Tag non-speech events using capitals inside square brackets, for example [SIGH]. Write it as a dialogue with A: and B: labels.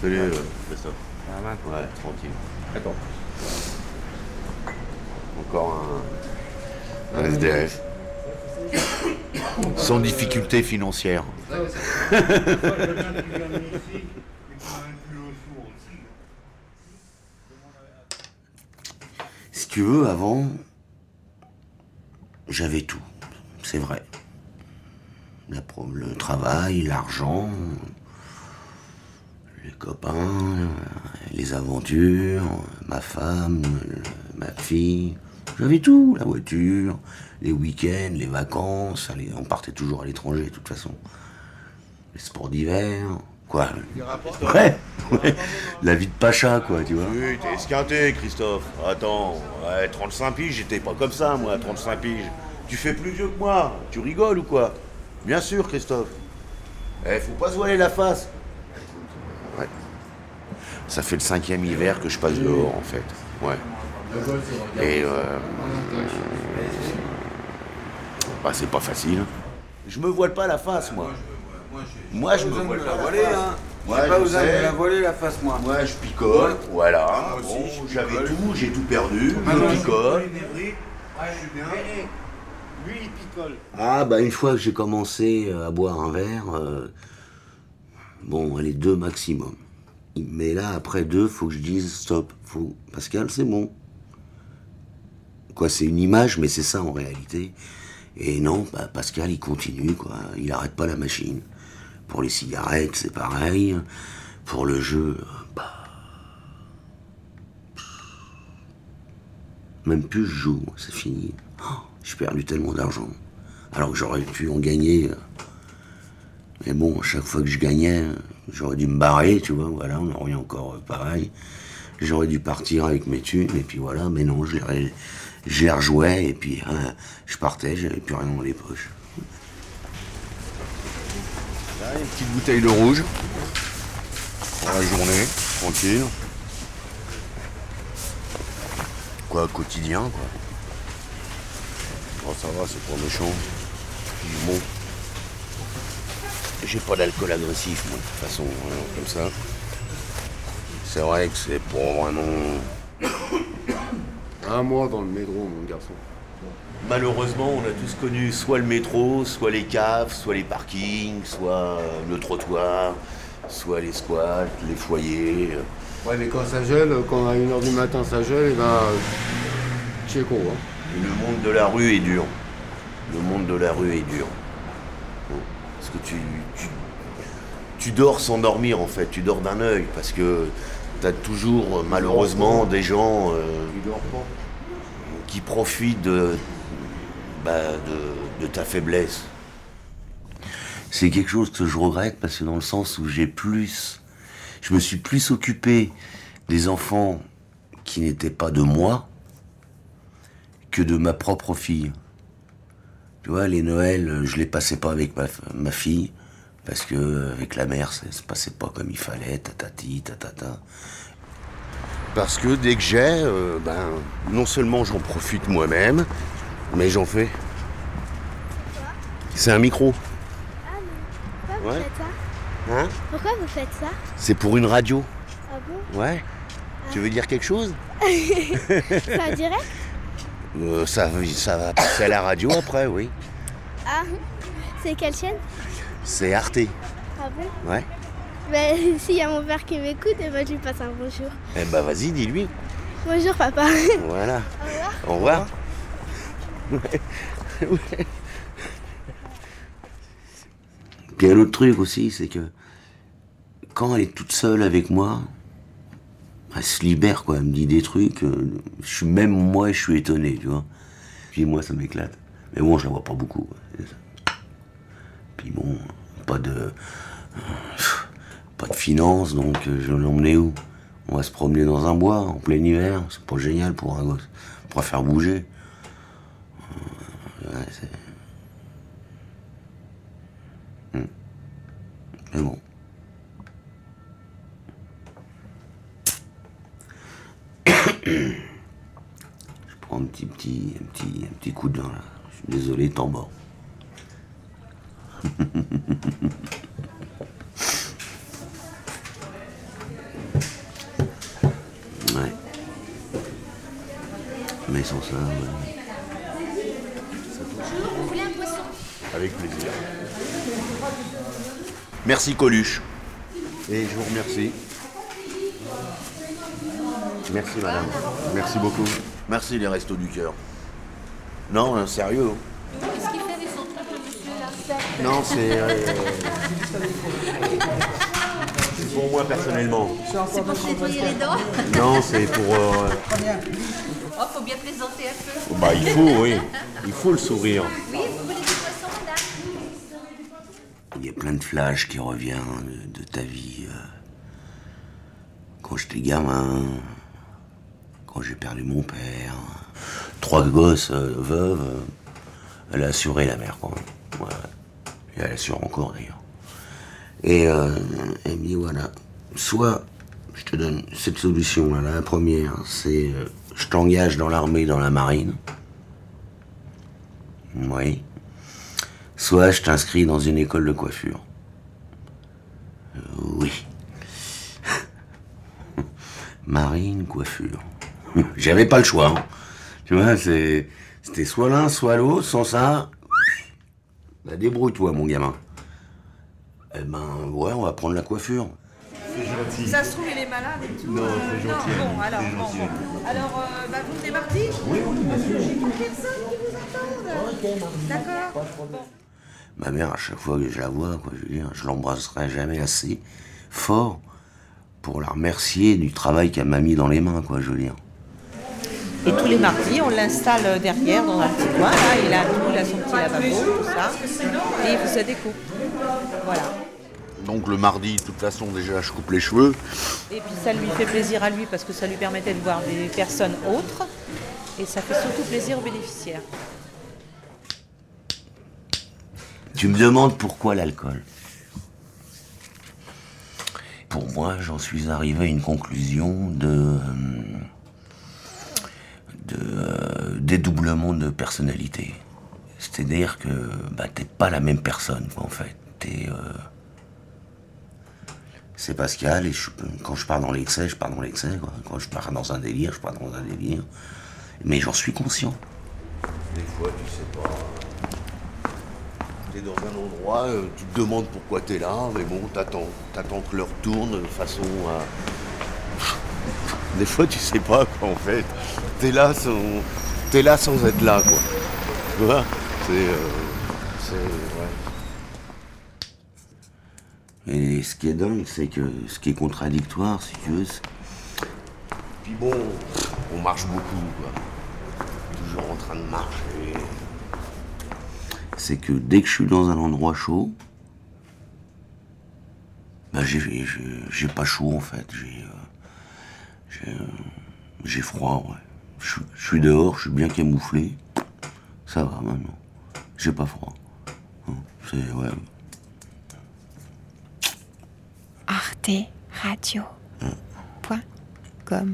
A: Salut, euh, Christophe.
B: Ça va,
A: Ouais, tranquille.
B: D'accord.
A: Encore un, un SDF. Sans difficulté financière. [LAUGHS] Si tu veux, avant, j'avais tout. C'est vrai. La le travail, l'argent, les copains, les aventures, ma femme, ma fille. J'avais tout, la voiture, les week-ends, les vacances. on partait toujours à l'étranger, de toute façon. Les sports d'hiver. Quoi Ouais, ouais. La vie de Pacha, quoi, tu vois. Oui, t'es esquinté, Christophe. Attends, ouais, 35 piges, j'étais pas comme ça, moi, 35 piges. Tu fais plus vieux que moi. Tu rigoles ou quoi? Bien sûr, Christophe. Eh, faut pas se voiler la face. Ça fait le cinquième hiver que je passe dehors, en fait. Ouais. Et euh, bah, c'est pas facile. Je me voile pas la face, moi. Moi, je me voile pas hein. Moi,
B: pas la face, moi.
A: Moi, je picole, voilà. Bon, j'avais tout, j'ai tout perdu. Je picole.
C: Lui, il picole.
A: Ah, bah, une fois que j'ai commencé euh, à boire un verre, euh, bon, allez, deux maximum. Mais là, après deux, faut que je dise stop. Faut... Pascal, c'est bon. Quoi, c'est une image, mais c'est ça en réalité. Et non, bah, Pascal, il continue, quoi. Il arrête pas la machine. Pour les cigarettes, c'est pareil. Pour le jeu, euh, bah. Même plus je joue, c'est fini. Oh, j'ai perdu tellement d'argent. Alors que j'aurais pu en gagner. Mais bon, chaque fois que je gagnais, j'aurais dû me barrer, tu vois, voilà, on aurait encore euh, pareil. J'aurais dû partir avec mes thunes, et puis voilà, mais non, je les, je rejouais, et puis hein, je partais, j'avais plus rien dans les poches. Là, une petite bouteille de rouge. Pour la journée, tranquille. Quoi, quotidien, quoi. Bon, ça va, c'est pas méchant. Puis bon. J'ai pas d'alcool agressif, moi, de toute façon, hein, comme ça. C'est vrai que c'est pour vraiment. [COUGHS]
B: Un mois dans le métro, mon garçon.
A: Malheureusement, on a tous connu soit le métro, soit les caves, soit les parkings, soit euh, le trottoir, soit les squats, les foyers.
B: Ouais, mais quand ça gèle, quand à 1h du matin ça gèle, et ben. euh, C'est con, hein.
A: Le monde de la rue est dur. Le monde de la rue est dur. Que tu, tu, tu dors sans dormir en fait, tu dors d'un œil parce que tu as toujours malheureusement des gens euh, qui profitent de, bah, de, de ta faiblesse. C'est quelque chose que je regrette parce que dans le sens où j'ai plus, je me suis plus occupé des enfants qui n'étaient pas de moi que de ma propre fille. Tu vois, les Noëls, je les passais pas avec ma, ma fille parce que euh, avec la mère, ça se passait pas comme il fallait, tatati, tatata. Parce que dès que j'ai, euh, ben, non seulement j'en profite moi-même, mais j'en fais. C'est un micro.
D: Ah non. Pourquoi
A: Ouais.
D: vous faites ça?
A: Hein?
D: Pourquoi vous faites ça?
A: C'est pour une radio.
D: Ah bon?
A: Ouais. Tu veux dire quelque chose? [LAUGHS]
D: C'est en direct?
A: Euh, ça, ça va passer à la radio [COUGHS] après, oui.
D: Ah, c'est quelle chaîne?
A: C'est Arte.
D: Ah bon?
A: Ouais.
D: Ben, [LAUGHS] s'il y a mon père qui m'écoute, eh ben, je lui passe un bonjour.
A: Eh ben vas-y, dis-lui.
D: Bonjour papa.
A: Voilà.
D: Au revoir.
A: Au revoir. Ouais. [LAUGHS] Ouais. Puis un autre truc aussi, c'est que quand elle est toute seule avec moi, elle se libère, quoi. Elle me dit des trucs. euh, je suis même moi, je suis étonné, tu vois. Puis moi, ça m'éclate. Mais bon, je la vois pas beaucoup. Puis bon, pas de. Pas de finances, donc euh, je l'emmener où? On va se promener dans un bois en plein hiver. C'est pas génial pour un gosse. Pour la faire bouger. Euh, ouais, c'est- Hmm. Mais bon. Je prends un petit, petit, un petit, un petit coup de vin là. Je suis désolé, tambour. [LAUGHS] ouais. Mais sans ça, ouais. Avec plaisir. Merci Coluche. Et je vous remercie. Merci madame. Merci beaucoup. Merci les restos du cœur. Non, hein, sérieux. hein.
C: Qu'est-ce qu'il fait avec son truc, le monsieur là
A: Non, c'est. euh, [LAUGHS] c'est pour moi personnellement.
C: C'est pour se nettoyer les dents?
A: Non, c'est pour. euh,
C: Oh, faut bien plaisanter un peu.
A: Bah, il faut, oui. Il faut le sourire.
C: Oui, vous voulez du poisson, madame?
A: Il y a plein de flashs qui reviennent de, de ta vie. euh, quand j'étais gamin, quand j'ai perdu mon père. Trois gosses, euh, veuves. euh, elle a assuré la mère quand même. Ouais. Et elle assure encore d'ailleurs. Et euh, elle me dit voilà, soit je te donne cette solution là, la première, c'est euh, je t'engage dans l'armée, dans la marine. Oui. Soit je t'inscris dans une école de coiffure. Euh, oui. [LAUGHS] Marine, coiffure. [LAUGHS] J'avais pas le choix. hein. Tu vois, c'est- c'était soit l'un, soit l'autre. Sans ça, bah, débrouille-toi, mon gamin. Eh ben, ouais, on va prendre la coiffure.
E: Ça se trouve, il est malade et tout. Non, c'est gentil. Bon, alors, bon, bon. Alors, euh, bah, vous venez mardi Oui, oui, J'ai plus personne qui vous attende. D'accord Bon.
A: Ma mère, à chaque fois que je la vois, quoi, je veux dire, je l'embrasserai jamais assez fort pour la remercier du travail qu'elle m'a mis dans les mains, quoi, je veux dire.
E: Et tous les mardis, on l'installe derrière dans un petit coin. Là, il a tout, il a son petit lavabo, tout ça. Et il fait sa découpe. Voilà.
A: Donc le mardi, de toute façon, déjà, je coupe les cheveux.
E: Et puis ça lui fait plaisir à lui parce que ça lui permettait de voir des personnes autres. Et ça fait surtout plaisir aux bénéficiaires.
A: Tu me demandes pourquoi l'alcool? Pour moi, j'en suis arrivé à une conclusion de. Euh, de euh, dédoublement de personnalité. C'est-à-dire que bah, t'es pas la même personne, quoi, en fait. T'es. euh, C'est Pascal, et je- quand je pars dans l'excès, je pars dans l'excès. quoi. Quand je pars dans un délire, je pars dans un délire. Mais j'en suis conscient. Des fois, tu sais pas. T'es dans un endroit, euh, tu te demandes pourquoi t'es là, mais bon, t'attends. T'attends que l'heure tourne de façon à. [LAUGHS] Des fois, tu sais pas, quoi, en fait. T'es là sans. T'es là sans être là, quoi. Tu vois? C'est. euh, C'est. Ouais. Et ce qui est dingue, c'est que ce qui est contradictoire, si tu veux. Puis bon, on marche beaucoup, quoi. Toujours en train de marcher c'est que dès que je suis dans un endroit chaud, bah j'ai, pas chaud en fait. J'ai, euh, euh, froid, ouais. Je, suis- dehors, je suis bien camouflé. Ça va maintenant. J'ai pas froid. Hein, C'est, ouais.
F: Arte Radio. Com.